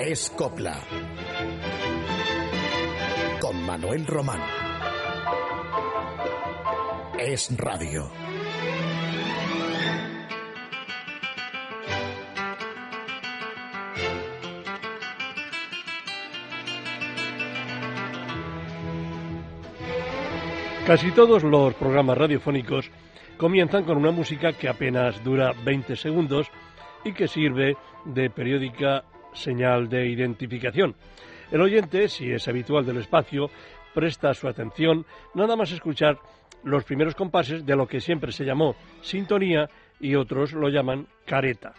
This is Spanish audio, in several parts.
Es Copla. Con Manuel Román. Es Radio. Casi todos los programas radiofónicos comienzan con una música que apenas dura 20 segundos y que sirve de periódica señal de identificación. El oyente, si es habitual del espacio, presta su atención nada más escuchar los primeros compases de lo que siempre se llamó sintonía y otros lo llaman careta.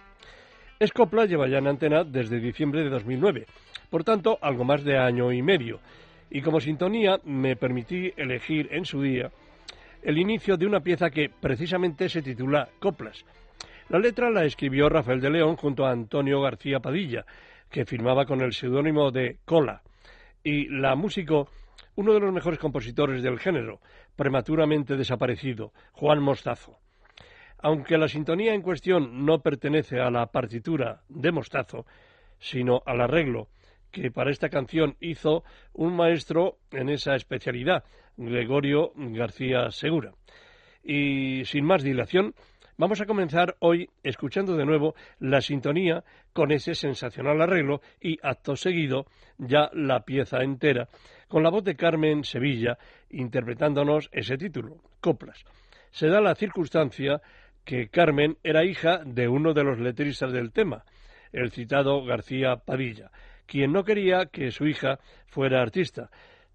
Escopla lleva ya en antena desde diciembre de 2009, por tanto algo más de año y medio, y como sintonía me permití elegir en su día el inicio de una pieza que precisamente se titula Coplas. La letra la escribió Rafael de León junto a Antonio García Padilla, que firmaba con el seudónimo de Cola, y la músico uno de los mejores compositores del género, prematuramente desaparecido, Juan Mostazo. Aunque la sintonía en cuestión no pertenece a la partitura de Mostazo, sino al arreglo que para esta canción hizo un maestro en esa especialidad, Gregorio García Segura. Y sin más dilación, vamos a comenzar hoy escuchando de nuevo la sintonía con ese sensacional arreglo y acto seguido ya la pieza entera, con la voz de Carmen Sevilla interpretándonos ese título, Coplas. Se da la circunstancia que Carmen era hija de uno de los letristas del tema, el citado García Padilla, quien no quería que su hija fuera artista,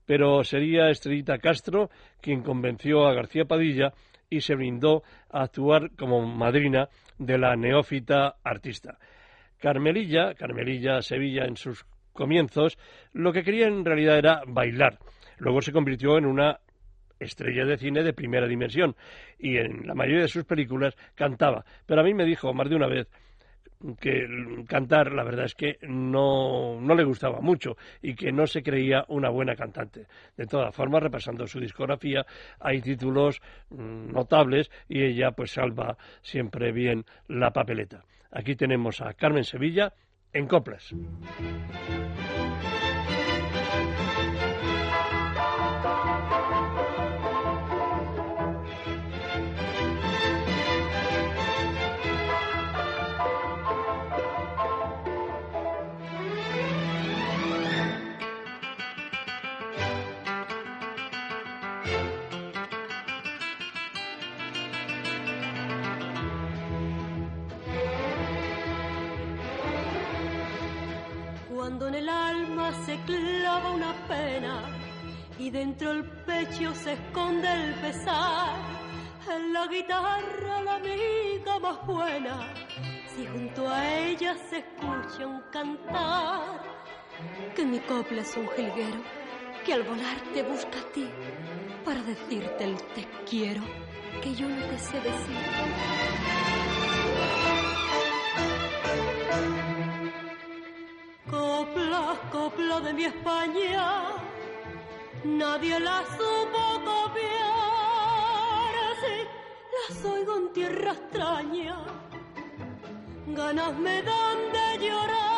pero sería Estrellita Castro quien convenció a García Padilla y se brindó a actuar como madrina de la neófita artista. Carmelilla, Carmelilla Sevilla en sus comienzos, lo que quería en realidad era bailar. Luego se convirtió en una estrella de cine de primera dimensión y en la mayoría de sus películas cantaba. Pero a mí me dijo más de una vez que cantar la verdad es que no, no, le gustaba mucho y que no se creía una buena cantante. De todas formas, repasando su discografía, hay títulos mm, notables y ella pues salva siempre bien la papeleta. Aquí tenemos a Carmen Sevilla en Coplas. Se clava una pena y dentro el pecho se esconde el pesar. En la guitarra la amiga más buena, si junto a ella se escucha un cantar, que mi copla es un jilguero que al volar te busca a ti para decirte el te quiero que yo no te sé decir. Copla, copla de mi España, nadie la supo copiar. Las oigo en tierra extraña, ganas me dan de llorar.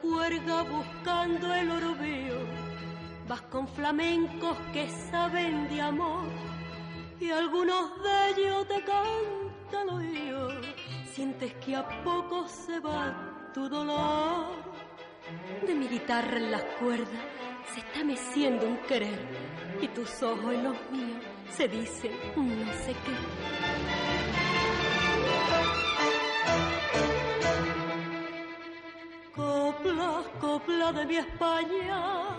Buscando el orbío, vas con flamencos que saben de amor y algunos de ellos te cantan oído. Sientes que a poco se va tu dolor. De mi guitarra en las cuerdas se está meciendo un querer y tus ojos en los míos se dicen no sé qué. Copla, copla de mi España,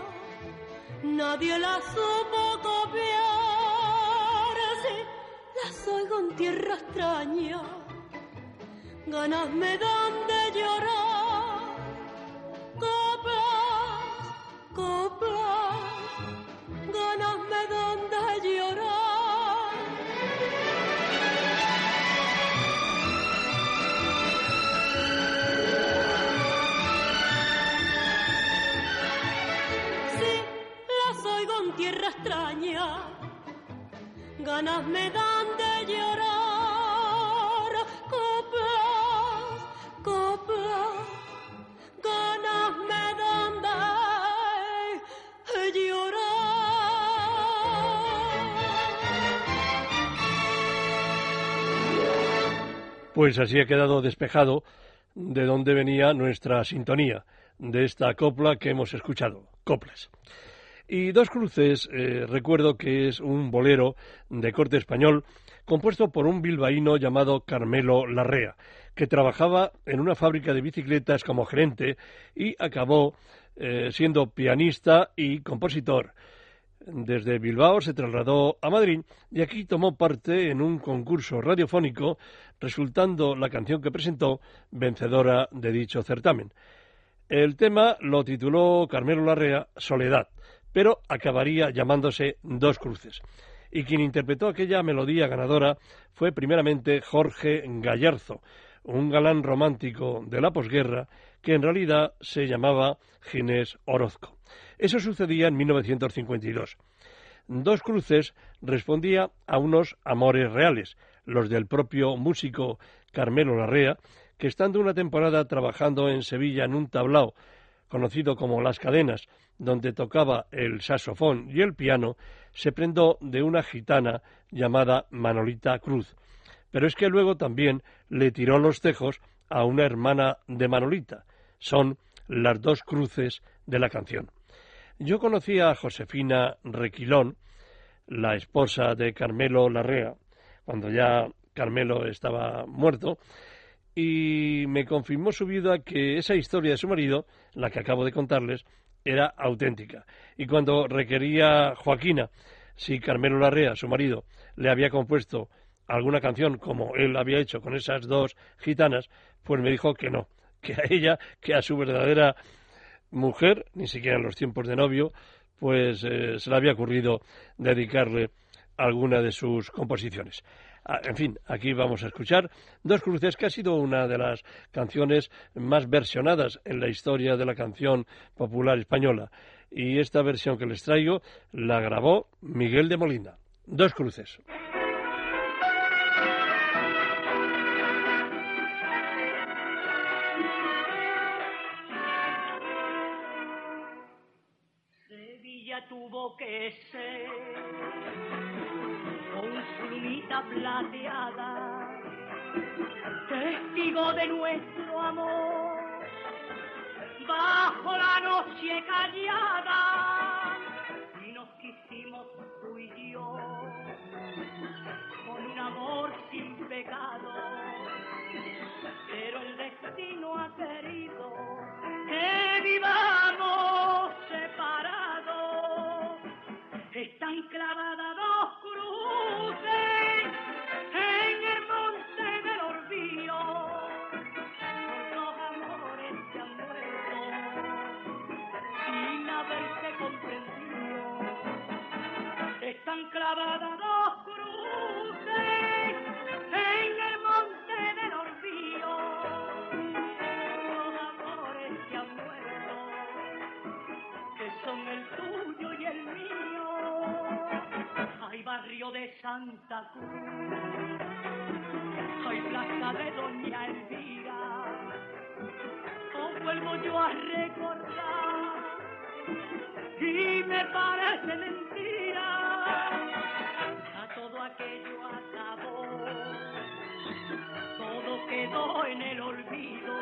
nadie la supo copiar. Sí, las oigo en tierra extraña, ganas me dan de llorar. Coplas, coplas, ganas me dan de llorar. Extraña, ganas me dan de llorar, coplas, coplas, ganas me dan de llorar. Pues así ha quedado despejado de dónde venía nuestra sintonía de esta copla que hemos escuchado, coplas. Y Dos Cruces, eh, recuerdo que es un bolero de corte español compuesto por un bilbaíno llamado Carmelo Larrea, que trabajaba en una fábrica de bicicletas como gerente y acabó eh, siendo pianista y compositor. Desde Bilbao se trasladó a Madrid y aquí tomó parte en un concurso radiofónico, resultando la canción que presentó vencedora de dicho certamen. El tema lo tituló Carmelo Larrea Soledad, pero acabaría llamándose Dos Cruces. Y quien interpretó aquella melodía ganadora fue primeramente Jorge Gallarzo, un galán romántico de la posguerra que en realidad se llamaba Ginés Orozco. Eso sucedía en 1952. Dos Cruces respondía a unos amores reales, los del propio músico Carmelo Larrea, que estando una temporada trabajando en Sevilla en un tablao conocido como Las Cadenas, donde tocaba el saxofón y el piano, se prendó de una gitana llamada Manolita Cruz. Pero es que luego también le tiró los tejos a una hermana de Manolita. Son las dos cruces de la canción. Yo conocí a Josefina Requilón, la esposa de Carmelo Larrea, cuando ya Carmelo estaba muerto, y me confirmó su vida que esa historia de su marido, la que acabo de contarles, era auténtica. Y cuando requería Joaquina si Carmelo Larrea, su marido, le había compuesto alguna canción como él había hecho con esas dos gitanas, pues me dijo que no, que a ella, que a su verdadera mujer, ni siquiera en los tiempos de novio, pues eh, se le había ocurrido dedicarle alguna de sus composiciones. Ah, en fin, aquí vamos a escuchar Dos Cruces, que ha sido una de las canciones más versionadas en la historia de la canción popular española. Y esta versión que les traigo la grabó Miguel de Molina. Dos Cruces. Sevilla tuvo que ser plateada, testigo de nuestro amor, bajo la noche callada, nos quisimos tú y yo, con un amor sin pecado, pero el destino ha querido que vivamos separados. Están clavadas barrio de Santa Cruz, hay plaza de Doña Elvira. Oh, vuelvo yo a recordar y me parece mentira. Ya todo aquello acabó, todo quedó en el olvido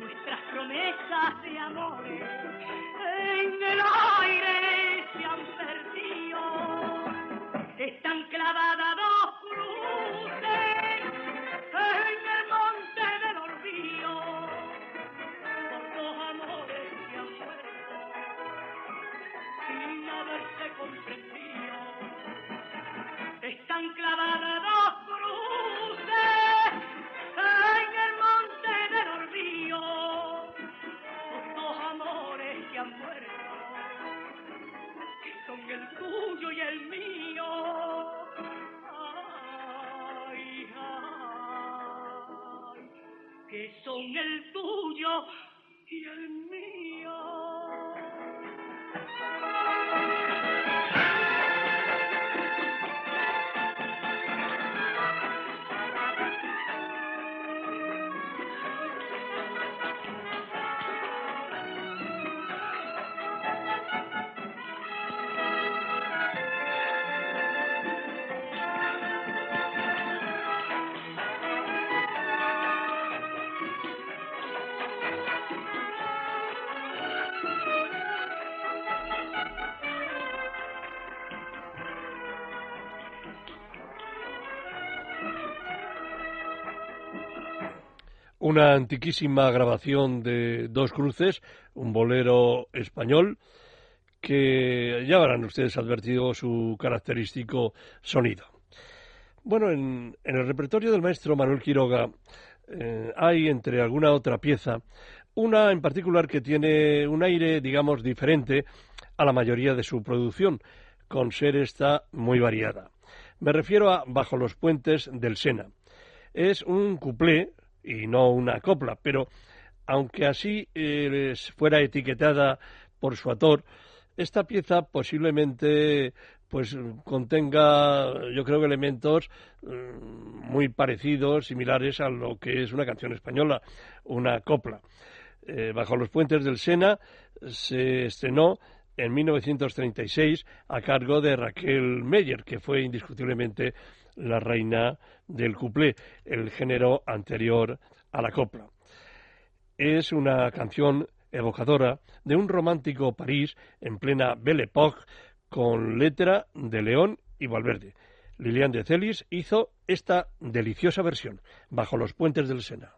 nuestras promesas de amores en el aire son el tuyo una antiquísima grabación de Dos Cruces, un bolero español que ya habrán ustedes advertido su característico sonido. Bueno, en, el repertorio del maestro Manuel Quiroga eh, hay, entre alguna otra pieza, una en particular que tiene un aire, digamos, diferente a la mayoría de su producción, con ser esta muy variada. Me refiero a Bajo los puentes del Sena. Es un cuplé y no una copla, pero aunque así eh, fuera etiquetada por su autor, esta pieza posiblemente pues contenga yo creo que elementos mm, muy parecidos, similares a lo que es una canción española, una copla. Eh, Bajo los puentes del Sena se estrenó en 1936 a cargo de Raquel Meyer, que fue indiscutiblemente la reina del cuplé, el género anterior a la copla. Es una canción evocadora de un romántico París en plena Belle Époque con letra de León y Valverde. Lilian de Celis hizo esta deliciosa versión, Bajo los puentes del Sena.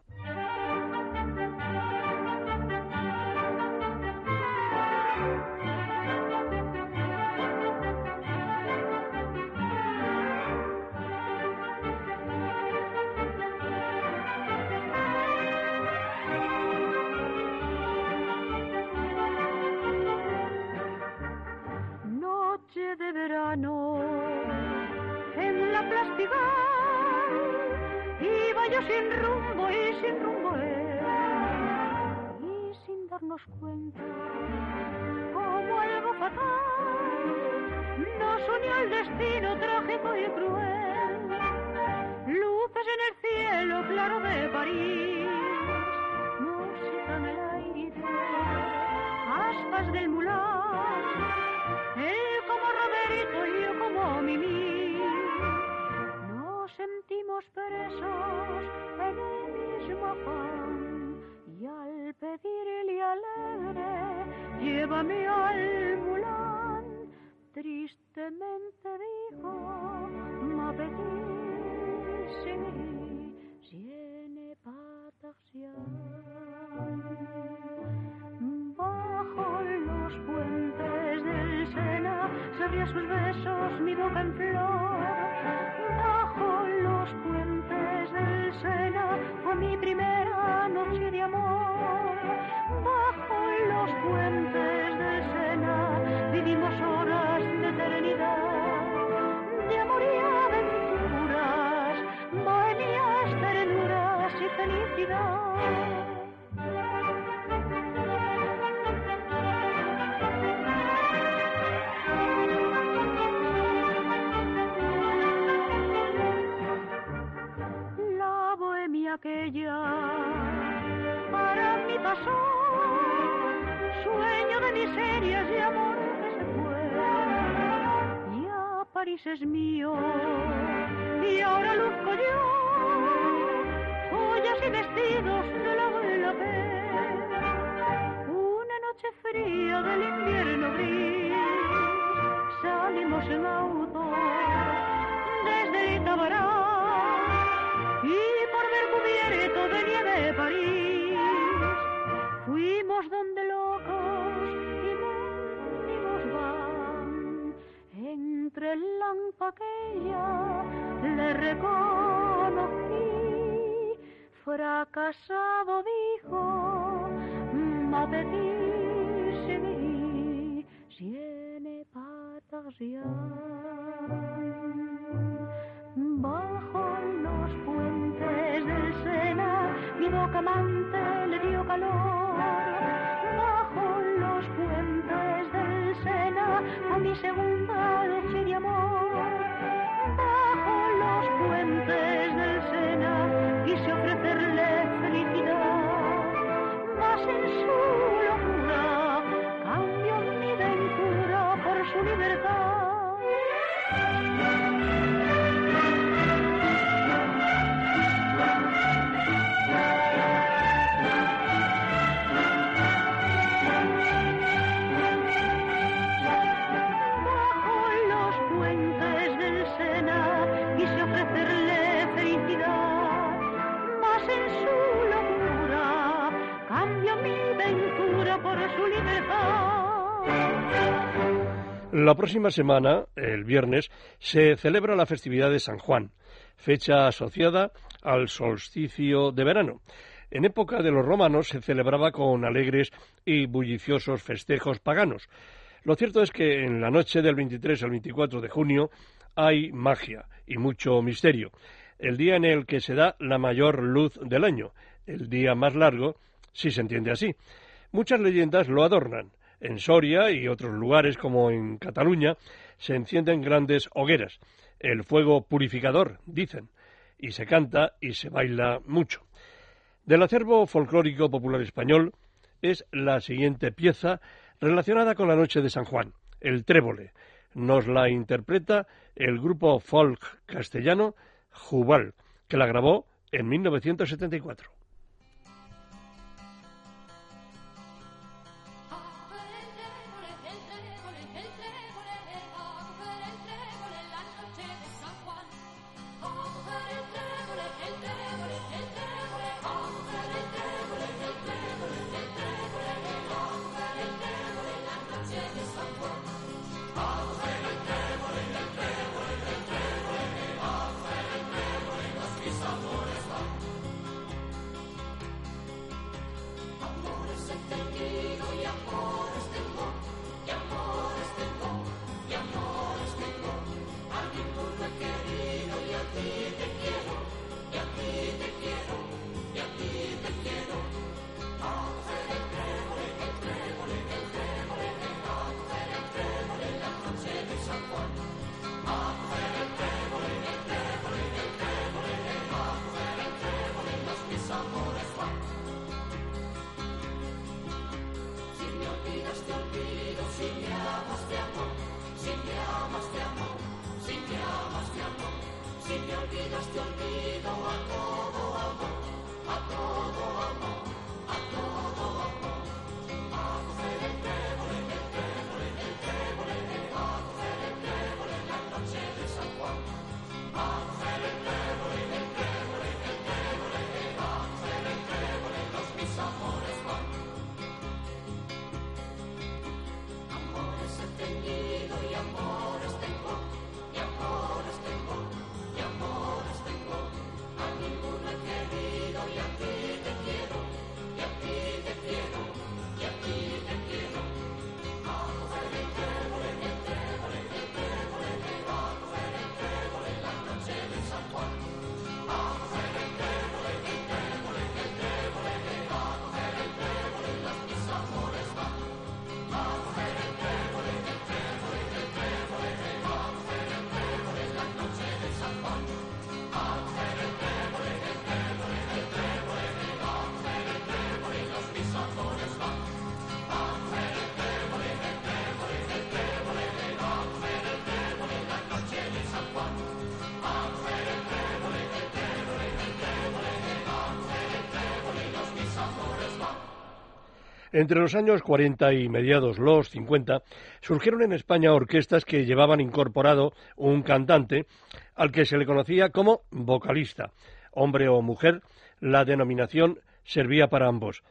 y al pedirle alegre, llévame al mulán, tristemente dijo, ma si tiene Bajo los puentes del Sena, sabría sus besos mi boca en flor. mi primer es mío y ahora luzco yo joyas y vestidos de la buena Una noche fría del invierno gris salimos en auto desde Itabará y cubierto de nieve París. Fuimos donde locos y mendigos van. Entre el aquella le reconocí. Fracasado dijo, ma petit chéri, tiene Sena, mi boca amante le dio calor. La próxima semana, el viernes, se celebra la festividad de San Juan, fecha asociada al solsticio de verano. En época de los romanos se celebraba con alegres y bulliciosos festejos paganos. Lo cierto es que en la noche del 23 al 24 de junio hay magia y mucho misterio. El día en el que se da la mayor luz del año, el día más largo, si se entiende así. Muchas leyendas lo adornan. En Soria y otros lugares como en Cataluña se encienden grandes hogueras. El fuego purificador, dicen, y se canta y se baila mucho. Del acervo folclórico popular español es la siguiente pieza relacionada con la noche de San Juan, el trébole. Nos la interpreta el grupo folk castellano Jubal, que la grabó en 1974. Entre los años 40 y mediados los 50 surgieron en España orquestas que llevaban incorporado un cantante al que se le conocía como vocalista. Hombre o mujer, la denominación servía para ambos.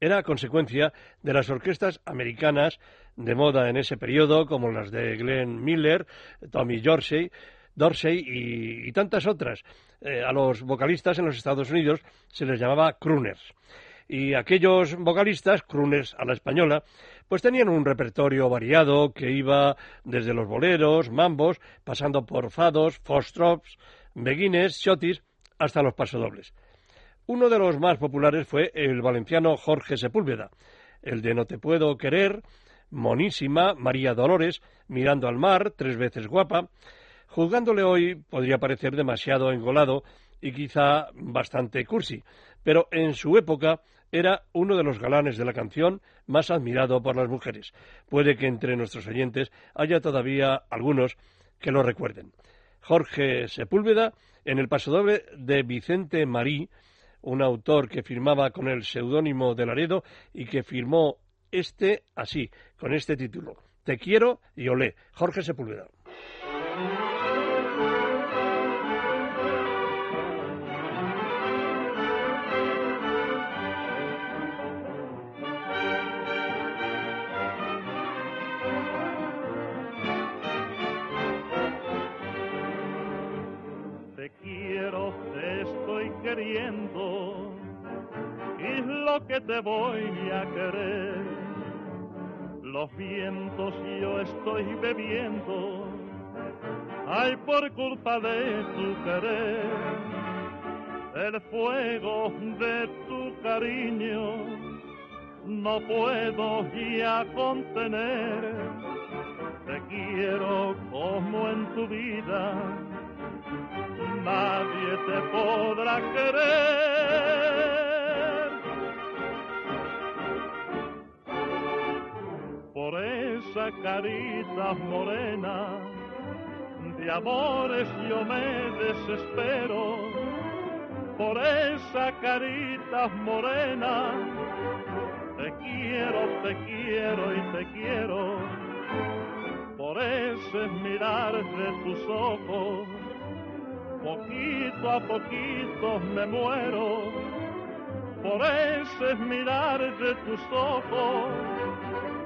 Era consecuencia de las orquestas americanas de moda en ese periodo, como las de Glenn Miller, Tommy Dorsey, Dorsey y, tantas otras. Eh, a los vocalistas en los Estados Unidos se les llamaba crooners y aquellos vocalistas, crooners a la española, pues tenían un repertorio variado que iba desde los boleros, mambos, pasando por fados, fostrops, beguines, chotis, hasta los pasodobles. Uno de los más populares fue el valenciano Jorge Sepúlveda, el de No te puedo querer, Monísima, María Dolores, Mirando al mar, Tres veces guapa. Juzgándole hoy podría parecer demasiado engolado y quizá bastante cursi, pero en su época era uno de los galanes de la canción más admirado por las mujeres. Puede que entre nuestros oyentes haya todavía algunos que lo recuerden. Jorge Sepúlveda, en el pasodoble de Vicente Marí, un autor que firmaba con el seudónimo de Laredo y que firmó este así, con este título. Te quiero y olé. Jorge Sepúlveda. Viento y lo que te voy a querer. Los vientos yo estoy bebiendo, ay por culpa de tu querer, el fuego de tu cariño no puedo ya contener. Te quiero como en tu vida, nadie te podrá querer. Por esa carita morena, de amores yo me desespero. Por esa carita morena, te quiero, te quiero y te quiero. Por ese mirar de tus ojos, poquito a poquito me muero. Por ese mirar de tus ojos,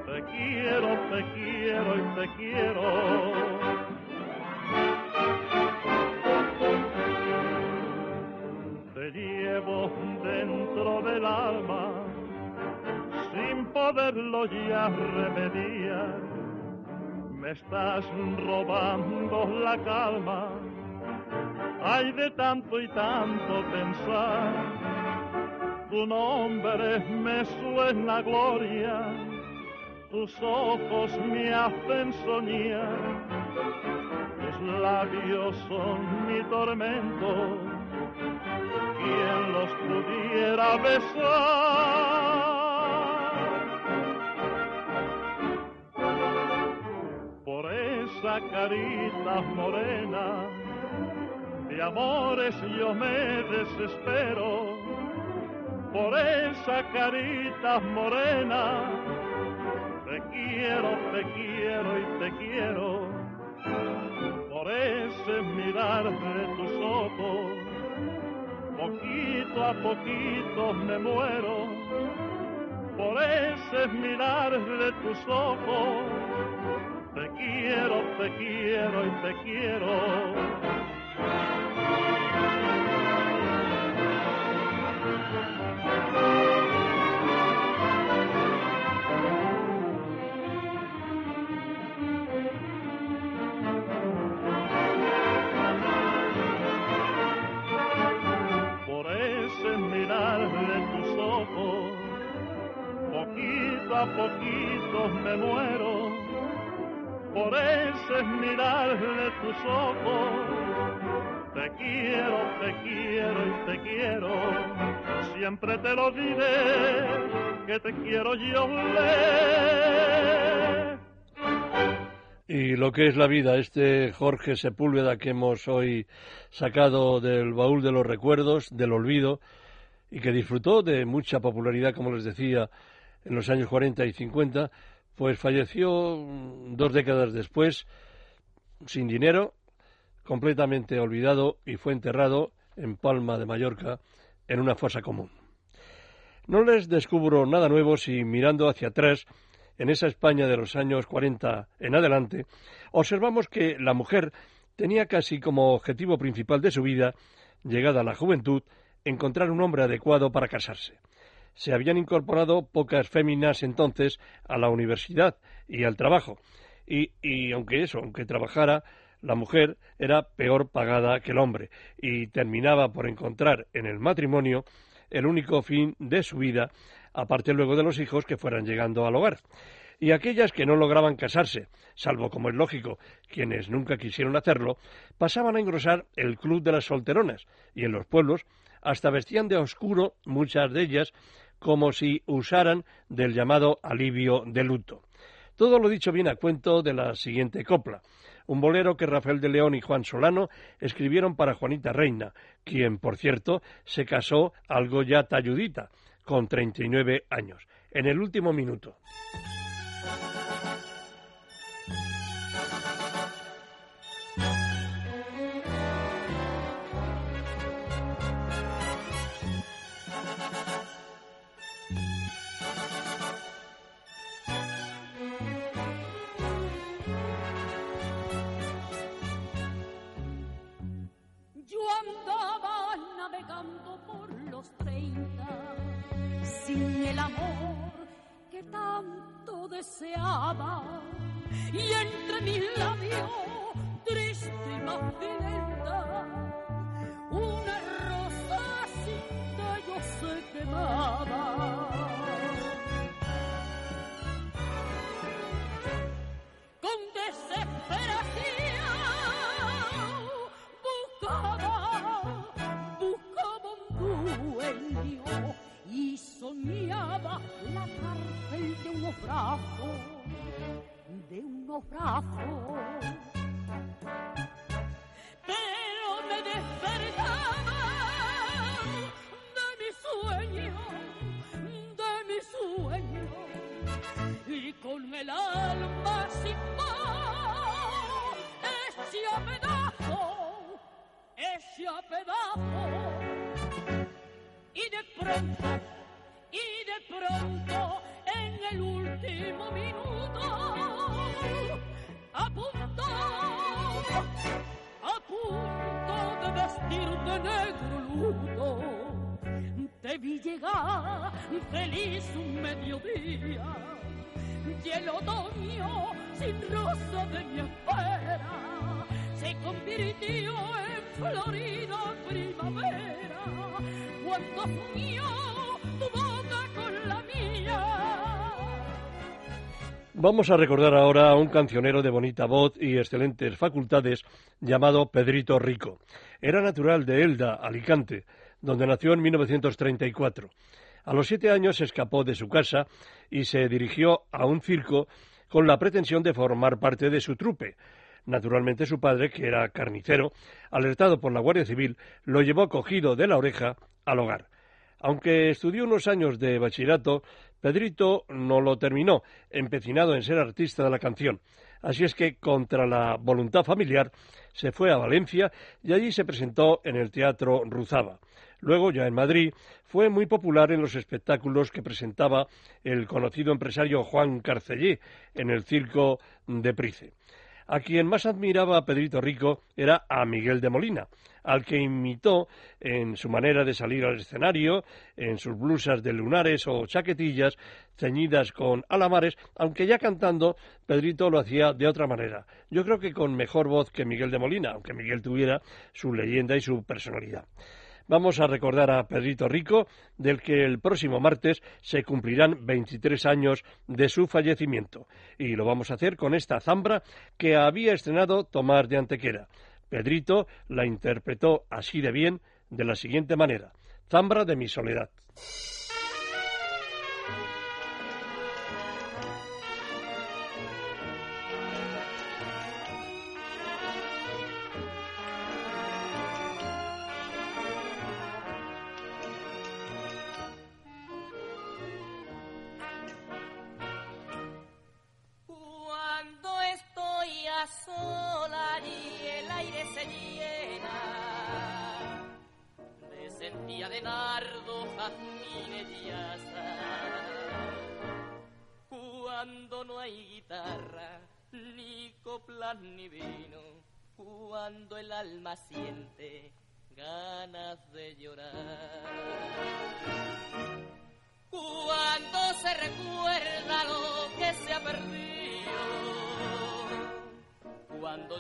te quiero, te quiero y te quiero. Te llevo dentro del alma sin poderlo ya remediar. Me estás robando la calma, hay de tanto y tanto pensar. Tu nombre me suena gloria, tus ojos me hacen soñar, tus labios son mi tormento, quien los pudiera besar. Por esa carita morena, de amores yo me desespero, por esa carita morena, te quiero, te quiero y te quiero, por ese mirar de tus ojos, poquito a poquito me muero, por ese mirar de tus ojos, te quiero, te quiero y te quiero. Por ese mirar de tus ojos, te quiero, te quiero y te quiero. Siempre te lo diré, que te quiero yo. Y lo que es la vida, este Jorge Sepúlveda que hemos hoy sacado del baúl de los recuerdos, del olvido, y que disfrutó de mucha popularidad, como les decía, en los años 40 y 50, pues falleció dos décadas después, sin dinero, completamente olvidado y fue enterrado en Palma de Mallorca en una fosa común. No les descubro nada nuevo si mirando hacia atrás, en esa España de los años 40 en adelante, observamos que la mujer tenía casi como objetivo principal de su vida, llegada a la juventud, encontrar un hombre adecuado para casarse. Se habían incorporado pocas féminas entonces a la universidad y al trabajo, y, y aunque eso, aunque trabajara, la mujer era peor pagada que el hombre y terminaba por encontrar en el matrimonio el único fin de su vida, aparte luego de los hijos que fueran llegando al hogar. Y aquellas que no lograban casarse, salvo como es lógico, quienes nunca quisieron hacerlo, pasaban a engrosar el club de las solteronas, y en los pueblos hasta vestían de oscuro muchas de ellas, como si usaran del llamado alivio de luto. Todo lo dicho viene a cuento de la siguiente copla, un bolero que Rafael de León y Juan Solano escribieron para Juanita Reina, quien, por cierto, se casó algo ya talludita, con 39 años, en el último minuto. Que tanto deseaba. Y entre mis labios triste y más naufrago. Pero me despertaba de mi sueño, de mi sueño, y con el alma sin paz, ese a pedazo, ese a pedazo y de pronto, y de pronto, en el último minuto, a punto, de vestir de negro luto, te vi llegar feliz un mediodía, y el otoño sin rosa de mi espera se convirtió en florida primavera. Cuando tu Vamos a recordar ahora a un cancionero de bonita voz y excelentes facultades llamado Pedrito Rico. Era natural de Elda, Alicante, donde nació en 1934. A los siete años se escapó de su casa y se dirigió a un circo con la pretensión de formar parte de su trupe, Naturalmente su padre, que era carnicero, alertado por la Guardia Civil, lo llevó cogido de la oreja al hogar. Aunque estudió unos años de bachillerato, Pedrito no lo terminó, empecinado en ser artista de la canción. Así es que, contra la voluntad familiar, se fue a Valencia y allí se presentó en el Teatro Ruzaba. Luego, ya en Madrid, fue muy popular en los espectáculos que presentaba el conocido empresario Juan Carcellé en el Circo de Price. A quien más admiraba a Pedrito Rico era a Miguel de Molina, al que imitó en su manera de salir al escenario, en sus blusas de lunares o chaquetillas ceñidas con alamares, aunque ya cantando Pedrito lo hacía de otra manera. Yo creo que con mejor voz que Miguel de Molina, aunque Miguel tuviera su leyenda y su personalidad. Vamos a recordar a Pedrito Rico, del que el próximo martes se cumplirán 23 años de su fallecimiento. Y lo vamos a hacer con esta zambra que había estrenado Tomás de Antequera. Pedrito la interpretó así de bien, de la siguiente manera. Zambra de mi soledad.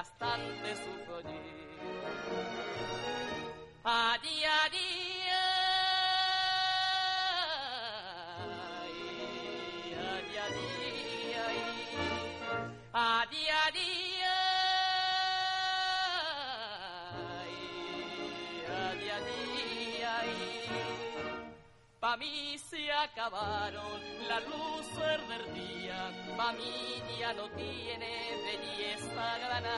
bastante sufro yo. Allí, allí. Pa' mí se acabaron las luces del día, pa' mí ya no tiene belleza ganar.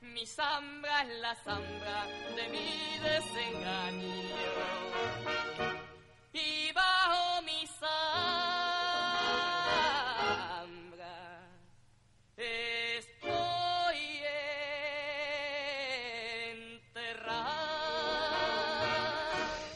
Mi zambra es la zambra de mi desengaño. Y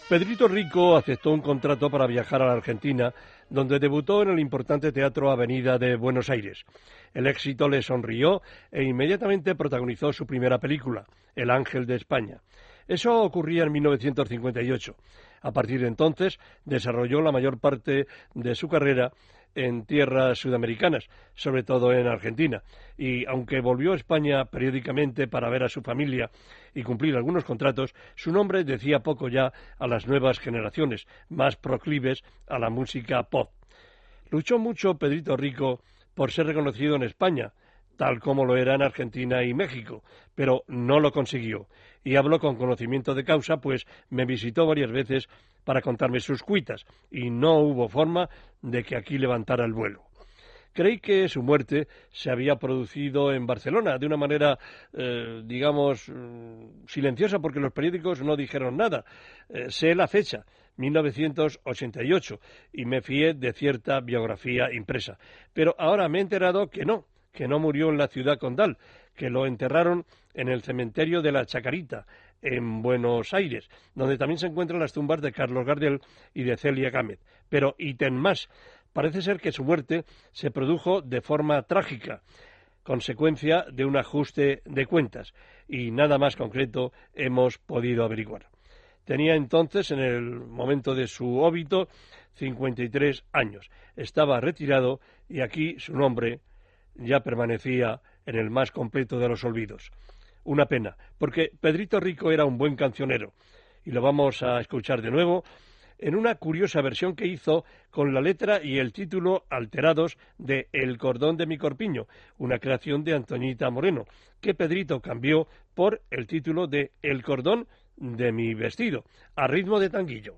Pedrito Rico aceptó un contrato para viajar a la Argentina, donde debutó en el importante Teatro Avenida de Buenos Aires. El éxito le sonrió e inmediatamente protagonizó su primera película, El Ángel de España. Eso ocurría en 1958. A partir de entonces desarrolló la mayor parte de su carrera en tierras sudamericanas, sobre todo en Argentina. Y aunque volvió a España periódicamente para ver a su familia y cumplir algunos contratos, su nombre decía poco ya a las nuevas generaciones, más proclives a la música pop. Luchó mucho Pedrito Rico por ser reconocido en España, tal como lo era en Argentina y México, pero no lo consiguió. Y hablo con conocimiento de causa, pues me visitó varias veces para contarme sus cuitas, y no hubo forma de que aquí levantara el vuelo. Creí que su muerte se había producido en Barcelona de una manera, eh, digamos, mm, silenciosa, porque los periódicos no dijeron nada. Eh, sé la fecha, 1988, y me fié de cierta biografía impresa. Pero ahora me he enterado que no, que no murió en la ciudad condal, que lo enterraron en el cementerio de la Chacarita, en Buenos Aires, donde también se encuentran las tumbas de Carlos Gardel y de Celia Gámez. Pero ítem más, parece ser que su muerte se produjo de forma trágica, consecuencia de un ajuste de cuentas, y nada más concreto hemos podido averiguar. Tenía entonces, en el momento de su óbito, 53 años. Estaba retirado y aquí su nombre ya permanecía en el más completo de los olvidos. Una pena, porque Pedrito Rico era un buen cancionero, y lo vamos a escuchar de nuevo en una curiosa versión que hizo con la letra y el título alterados de El cordón de mi corpiño, una creación de Antoñita Moreno, que Pedrito cambió por el título de El cordón de mi vestido, a ritmo de tanguillo.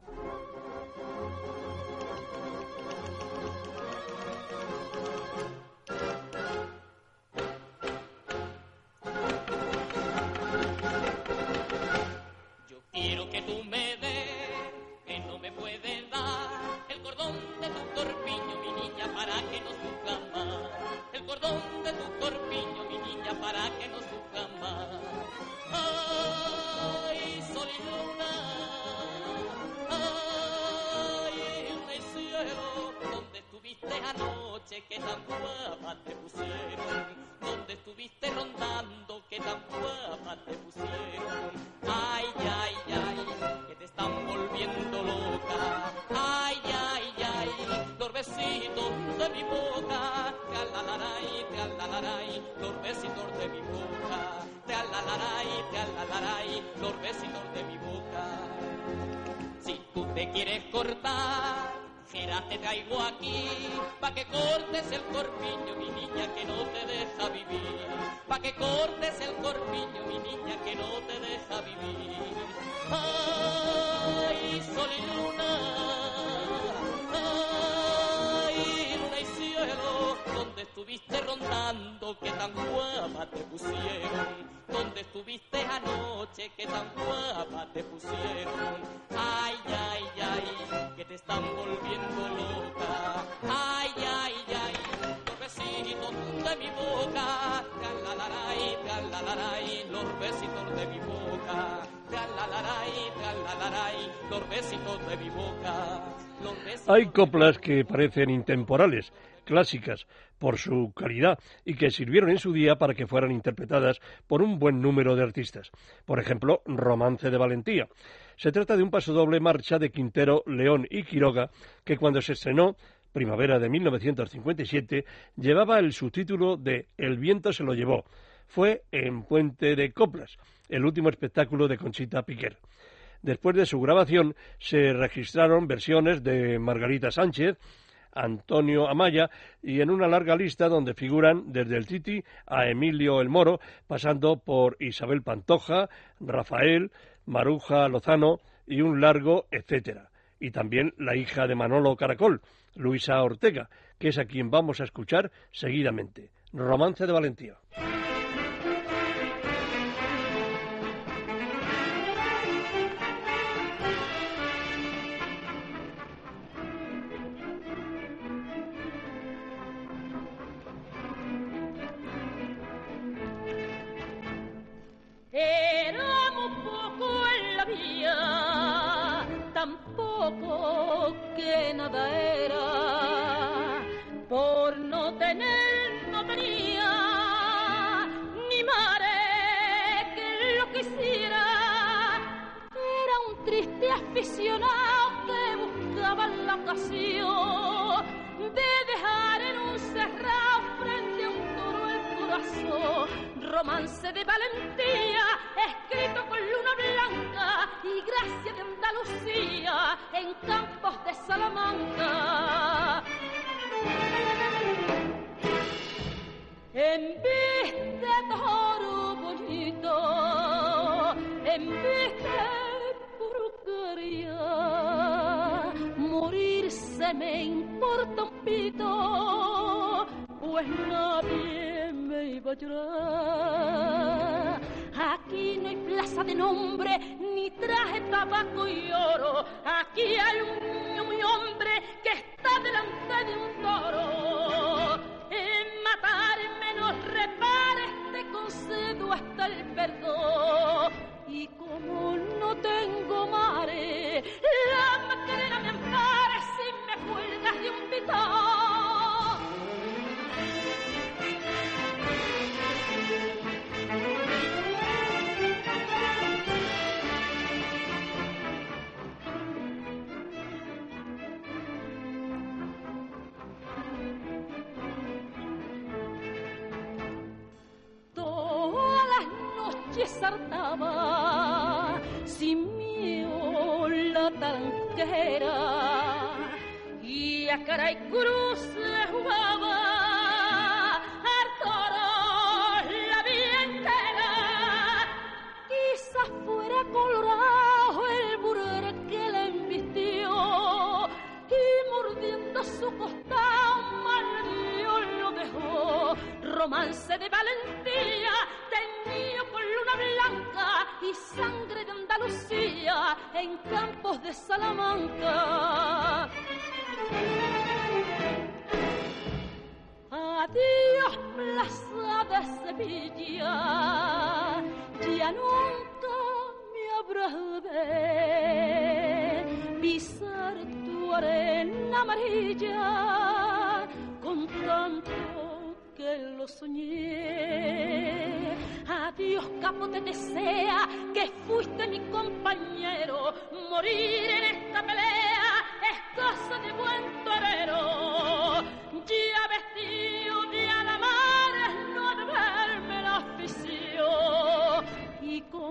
Te quieres cortar, Jera, te traigo aquí, pa' que cortes el corpiño, Hay coplas que parecen intemporales, clásicas por su calidad y que sirvieron en su día para que fueran interpretadas por un buen número de artistas. Por ejemplo, Romance de Valentía. Se trata de un pasodoble marcha de Quintero, León y Quiroga que cuando se estrenó primavera de 1957, llevaba el subtítulo de El viento se lo llevó. Fue en Puente de Coplas, el último espectáculo de Conchita Piquer. Después de su grabación se registraron versiones de Margarita Sánchez, Antonio Amaya y en una larga lista donde figuran desde el Titi a Emilio el Moro, pasando por Isabel Pantoja, Rafael, Maruja Lozano y un largo etcétera. Y también la hija de Manolo Caracol, Luisa Ortega, que es a quien vamos a escuchar seguidamente. Romance de Valentía. De dejar en un cerrado frente a un toro el corazón. Romance de valentía, escrito con luna blanca y gracia de Andalucía en campos de Salamanca. En viste toro bonito, en viste me importa un pito, pues nadie me iba a llorar. Aquí no hay plaza de nombre, ni traje tabaco y oro. Aquí hay un muy hombre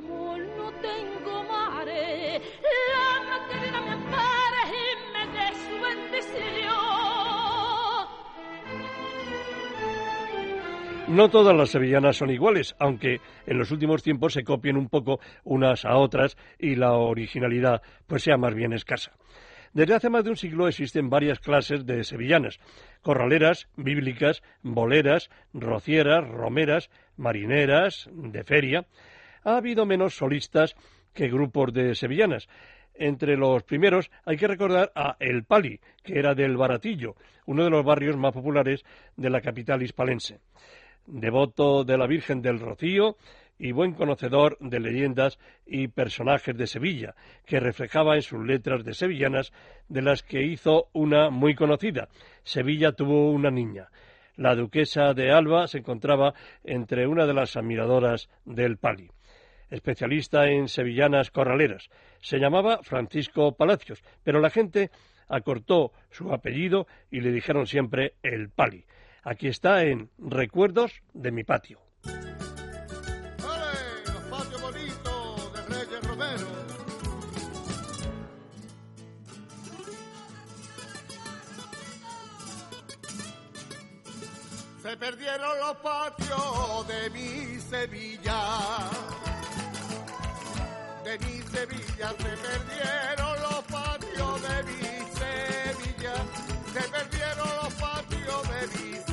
no tengo mare, bendición. No todas las sevillanas son iguales, aunque en los últimos tiempos se copien un poco unas a otras y la originalidad pues sea más bien escasa. Desde hace más de un siglo existen varias clases de sevillanas, corraleras, bíblicas, boleras, rocieras, romeras, marineras, de feria. Ha habido menos solistas que grupos de sevillanas. Entre los primeros hay que recordar a El Pali, que era del Baratillo, uno de los barrios más populares de la capital hispalense devoto de la Virgen del Rocío y buen conocedor de leyendas y personajes de Sevilla, que reflejaba en sus letras de sevillanas, de las que hizo una muy conocida. Sevilla tuvo una niña. La duquesa de Alba se encontraba entre una de las admiradoras del Pali. Especialista en sevillanas corraleras. Se llamaba Francisco Palacios, pero la gente acortó su apellido y le dijeron siempre el Pali. Aquí está en Recuerdos de mi patio. Se perdieron los patios de mi Sevilla. De mi Sevilla se perdieron los patios de mi Sevilla. Se perdieron los patios de mi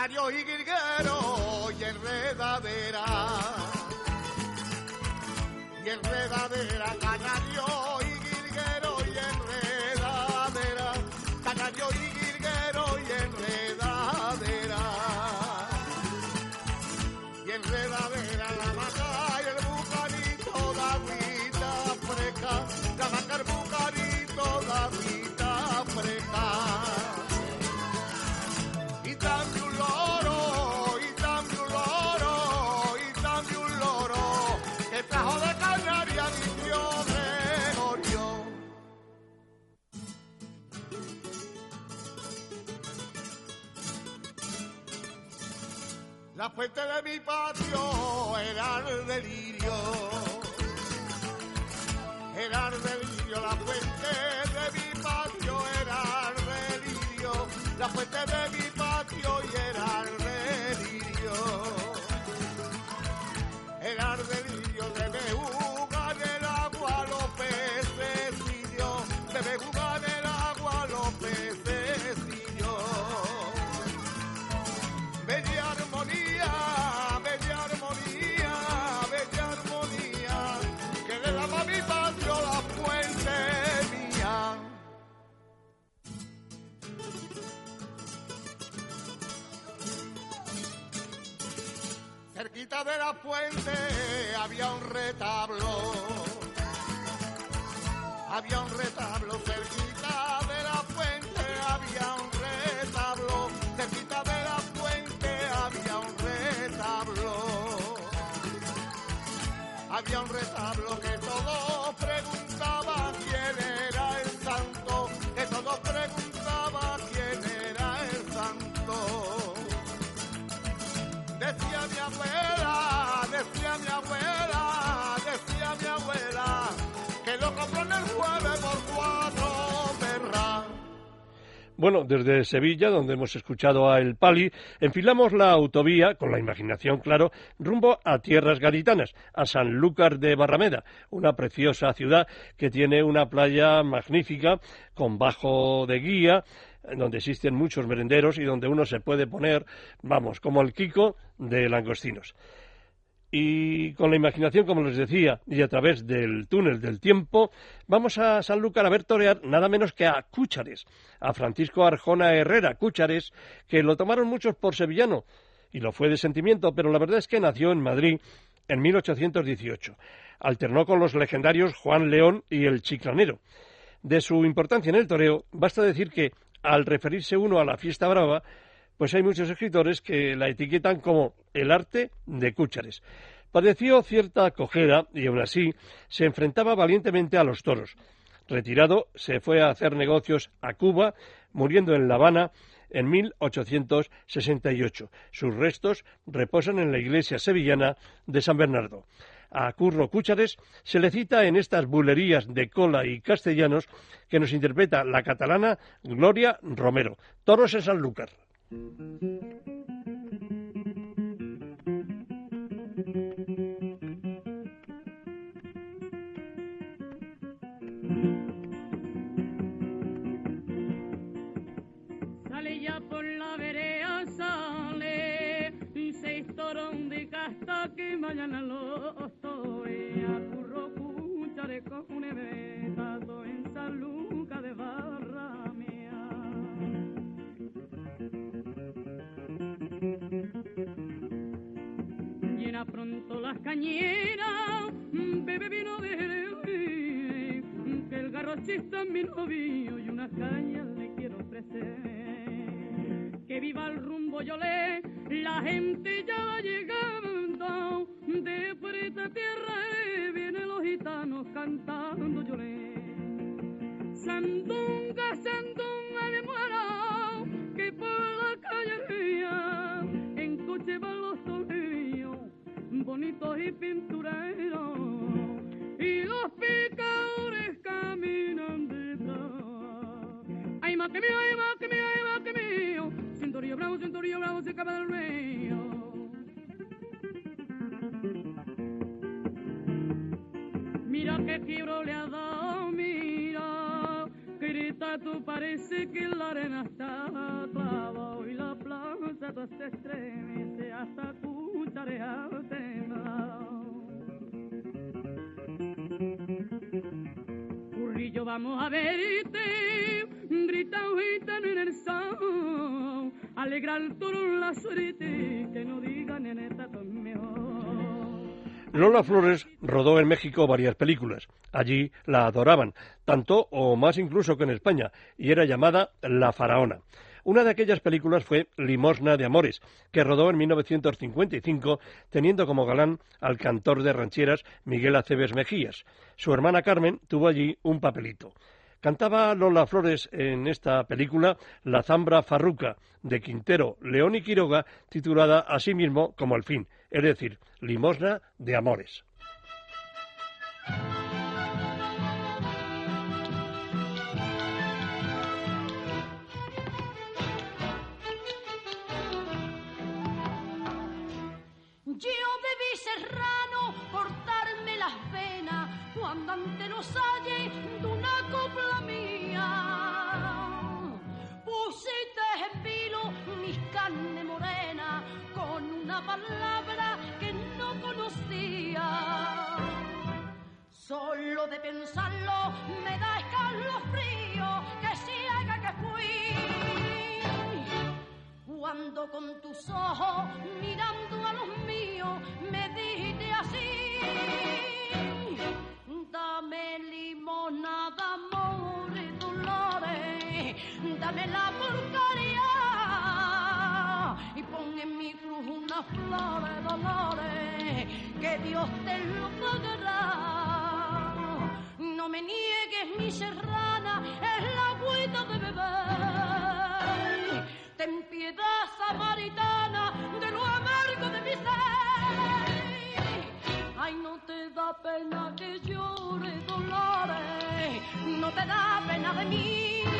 Canario y guirguero y enredadera. enredadera, Cerquita de la fuente había un retablo. Había un retablo cerquita de la fuente, había un retablo. Cerquita de la fuente había un retablo. Había un retablo que Bueno, desde Sevilla, donde hemos escuchado a El Pali, enfilamos la autovía, con la imaginación, claro, rumbo a tierras gaditanas, a Sanlúcar de Barrameda, una preciosa ciudad que tiene una playa magnífica, con bajo de guía, donde existen muchos merenderos y donde uno se puede poner, vamos, como el Kiko de langostinos. Y con la imaginación, como les decía, y a través del túnel del tiempo, vamos a Sanlúcar a ver torear nada menos que a Cúchares, a Francisco Arjona Herrera Cúchares, que lo tomaron muchos por sevillano, y lo fue de sentimiento, pero la verdad es que nació en Madrid en 1818. Alternó con los legendarios Juan León y el Chiclanero. De su importancia en el toreo, basta decir que, al referirse uno a la fiesta brava, pues hay muchos escritores que la etiquetan como el arte de Cúchares. Padeció cierta cojera y aún así se enfrentaba valientemente a los toros. Retirado, se fue a hacer negocios a Cuba, muriendo en La Habana en 1868. Sus restos reposan en la iglesia sevillana de San Bernardo. A Curro Cúchares se le cita en estas bulerías de cola y castellanos que nos interpreta la catalana Gloria Romero. Toros en Sanlúcar. Sale ya por la vereda, sale seis toros de casta que mañana los torea. Curro cuchare con un evetazo las cañeras, bebe vino de que el garrochista es mi novio y una caña le quiero ofrecer. Que viva el rumbo yo le, la gente ya va llegando, de por esta tierra vienen los gitanos cantando yo le. Sandunga, sandunga bonitos y los picadores caminan detrás. Ay, más que mío, ay, más que mío, ay, más que mío, cinturillo bravo, cinturillo bravo, se acaba del río. Mira qué quiebro le ha dado, mira, grita tú parece que la arena está clavada y la plaza toda se estremece hasta escuchar al yo vamos a en el que no digan en esta. Lola Flores rodó en México varias películas. Allí la adoraban, tanto o más incluso que en España, y era llamada La Faraona. Una de aquellas películas fue Limosna de Amores, que rodó en 1955, teniendo como galán al cantor de rancheras Miguel Aceves Mejías. Su hermana Carmen tuvo allí un papelito. Cantaba Lola Flores en esta película La Zambra Farruca, de Quintero, León y Quiroga, titulada asimismo como El fin, es decir, Limosna de Amores. Cuando ante los halles de una copla mía. Pusiste en vilo mis carnes morenas con una palabra que no conocía. Solo de pensarlo me da escalofrío que ciega que fui. Cuando con tus ojos mirando a los míos me dijiste de amor y dolores, dame la porcaria y pon en mi cruz una flor de dolores, que Dios te lo pagará. No me niegues mi serrana, es la agüita de beber. Ten piedad samaritana No te da pena que llore dolores, no te da pena de mí.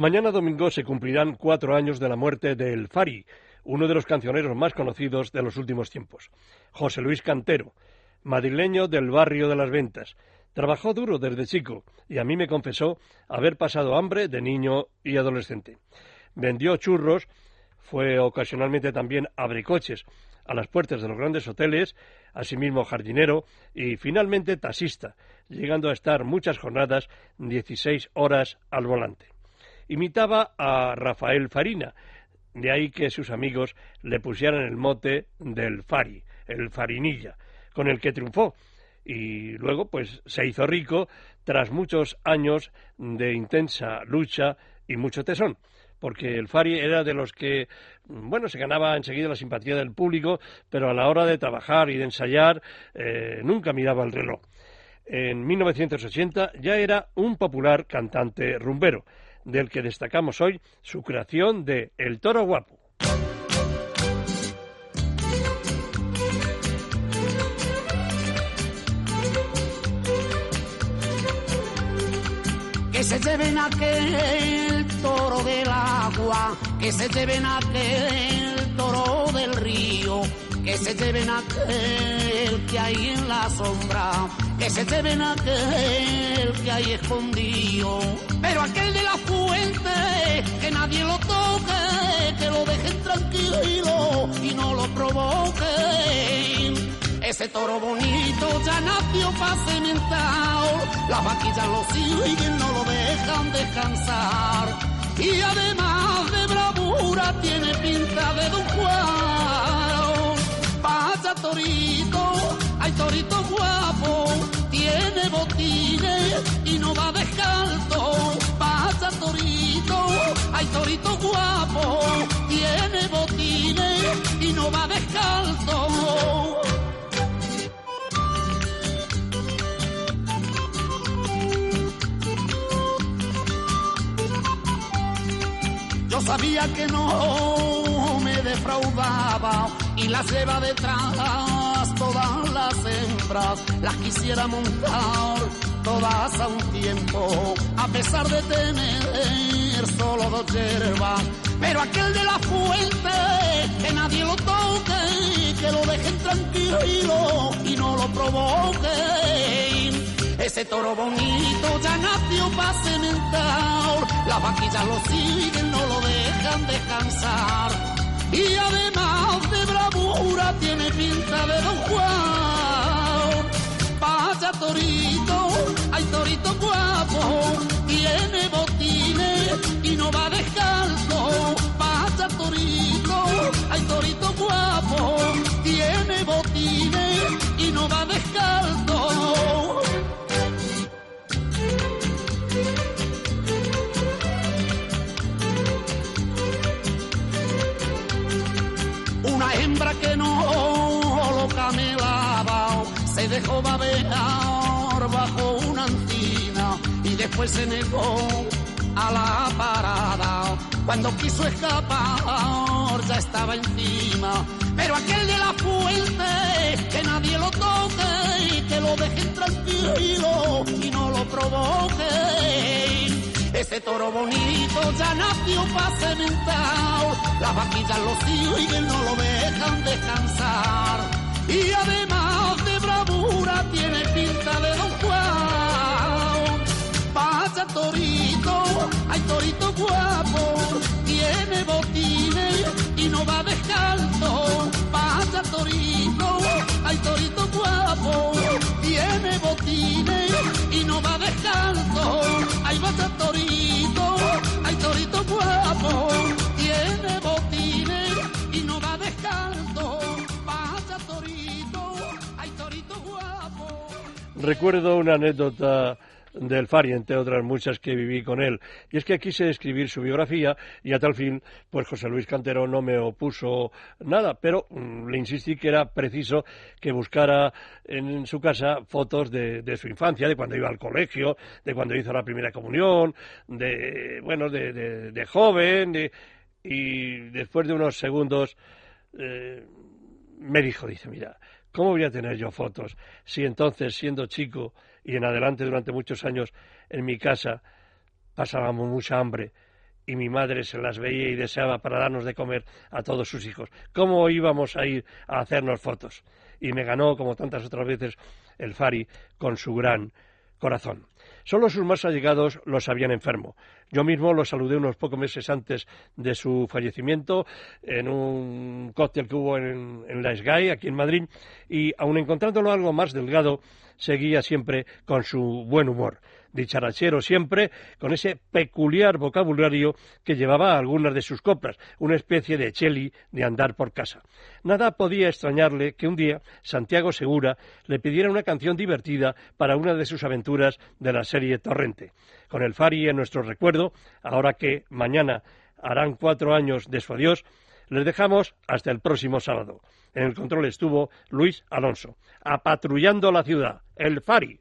Mañana domingo se cumplirán cuatro años de la muerte de El Fari, uno de los cancioneros más conocidos de los últimos tiempos. José Luis Cantero, madrileño del barrio de las Ventas. Trabajó duro desde chico y a mí me confesó haber pasado hambre de niño y adolescente. Vendió churros, fue ocasionalmente también abricoches a las puertas de los grandes hoteles, asimismo jardinero y finalmente taxista, llegando a estar muchas jornadas 16 horas al volante. Imitaba a Rafael Farina, de ahí que sus amigos le pusieran el mote del Fari, el Farinilla, con el que triunfó. Y luego pues se hizo rico tras muchos años de intensa lucha y mucho tesón porque el Fari era de los que, bueno, se ganaba enseguida la simpatía del público, pero a la hora de trabajar y de ensayar eh, nunca miraba el reloj. En 1980 ya era un popular cantante rumbero, del que destacamos hoy su creación de El Toro Guapo. que se lleven aquel toro del agua, que se lleven aquel toro del río, que se lleven aquel que hay en la sombra, que se lleven aquel que hay escondido, pero aquel de la provoquen. Ese toro bonito ya nació pa' cementar, las vaquillas lo siguen, no lo dejan descansar. Y además de bravura tiene pinta de Don Juan. Vaya torito, hay torito guapo, tiene botines y no va descalzo. Vaya torito, hay torito guapo, tiene botines no va descalzo. Yo sabía que no me defraudaba y las lleva detrás todas las hembras, las quisiera montar todas a un tiempo, a pesar de tener solo dos hierbas. Pero aquel de la fuente, que nadie lo toque, que lo dejen tranquilo y no lo provoquen. Ese toro bonito ya nació pa' cementar, las vaquillas lo siguen, no lo dejan descansar. Y además de bravura tiene pinta de Don Juan. Vaya torito, hay torito guapo, tiene botines y no va descalzo. Vaya torito, hay torito guapo, tiene botines y no va descalzo. Una hembra que no lo camelaba, se dejó babear después se negó a la parada. Cuando quiso escapar ya estaba encima, pero aquel de la fuente, que nadie lo toque y que lo dejen tranquilo y no lo provoque. Ese toro bonito ya nació pa' cementar, las vaquillas lo siguen, no lo dejan descansar. Y además de bravura tiene pinta de Don. Vaya torito, hay torito guapo, tiene botines y no va descalzo. Vaya torito, hay torito guapo, tiene botines y no va descalzo. Hay vaya torito, hay torito guapo, tiene botines y no va descalzo. Vaya torito, hay torito guapo. Recuerdo una anécdota del Fari, entre otras muchas que viví con él. Y es que quise escribir su biografía y a tal fin, pues José Luis Cantero no me opuso nada, pero mm, le insistí que era preciso que buscara en su casa fotos de, de su infancia, de cuando iba al colegio, de cuando hizo la primera comunión, de, bueno, de, de- de joven, de- y después de unos segundos eh, me dijo, dice, mira, ¿cómo voy a tener yo fotos si entonces, siendo chico y en adelante durante muchos años en mi casa, pasábamos mucha hambre y mi madre se las veía y deseaba para darnos de comer a todos sus hijos? ¿Cómo íbamos a ir a hacernos fotos? Y me ganó, como tantas otras veces, el Fari con su gran corazón. Solo sus más allegados lo sabían enfermo. Yo mismo lo saludé unos pocos meses antes de su fallecimiento en un cóctel que hubo en, la SGAI, aquí en Madrid, y aun encontrándolo algo más delgado, seguía siempre con su buen humor dicharachero siempre, con ese peculiar vocabulario que llevaba a algunas de sus coplas, una especie de cheli de andar por casa. Nada podía extrañarle que un día Santiago Segura le pidiera una canción divertida para una de sus aventuras de la serie Torrente. Con el Fari en nuestro recuerdo, ahora que mañana harán cuatro años de su adiós, les dejamos hasta el próximo sábado. En el control estuvo Luis Alonso, apatrullando la ciudad, el Fari.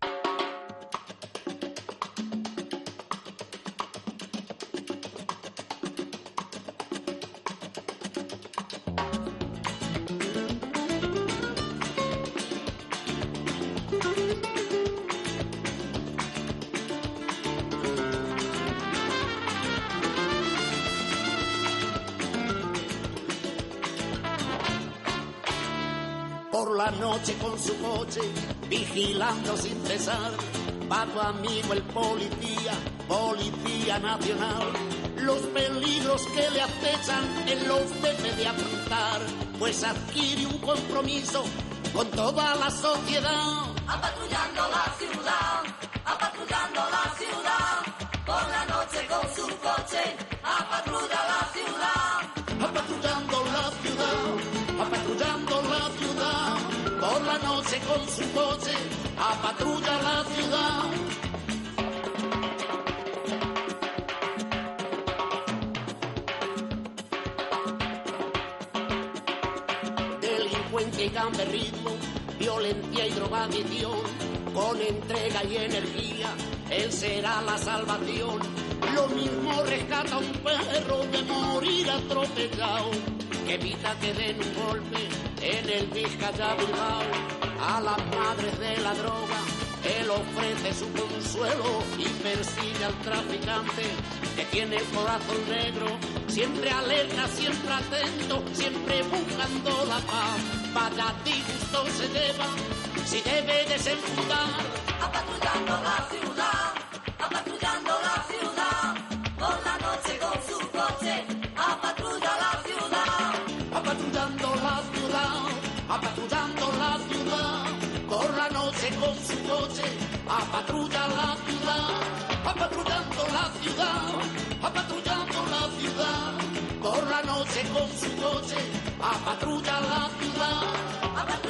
Pues adquiere un compromiso con toda la sociedad. Apatrullando la ciudad, apatrullando la ciudad, por la noche con su coche, apatrulla la ciudad. apatrullando la ciudad, apatrullando la ciudad, por la noche con su coche, apatrulla la ciudad. Cambia ritmo, violencia y drogadicción, con entrega y energía, él será la salvación. Lo mismo rescata un perro de morir atropellado, que evita que den un golpe en el Vizcaya Bilbao. A las madres de la droga, él ofrece su consuelo y persigue al traficante que tiene el corazón negro, siempre alerta, siempre atento, siempre buscando la paz. Vaya disgusto se lleva, si debe desenfundar. Apatrullando la ciudad, apatrullando la ciudad, por la noche con su coche, apatrulla la ciudad. apatrullando la ciudad, apatrullando la ciudad, por la noche con su coche, apatrulla la ciudad, apatrullando la ciudad, apatrullando la ciudad, por la noche con su coche, apatrulla la ciudad.